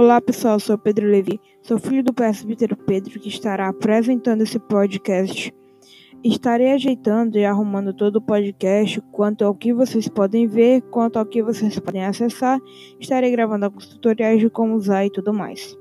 Olá pessoal, sou Pedro Levi, sou filho do presbítero Pedro que estará apresentando esse podcast. Estarei ajeitando e arrumando todo o podcast quanto ao que vocês podem ver, quanto ao que vocês podem acessar. Estarei gravando alguns tutoriais de como usar e tudo mais.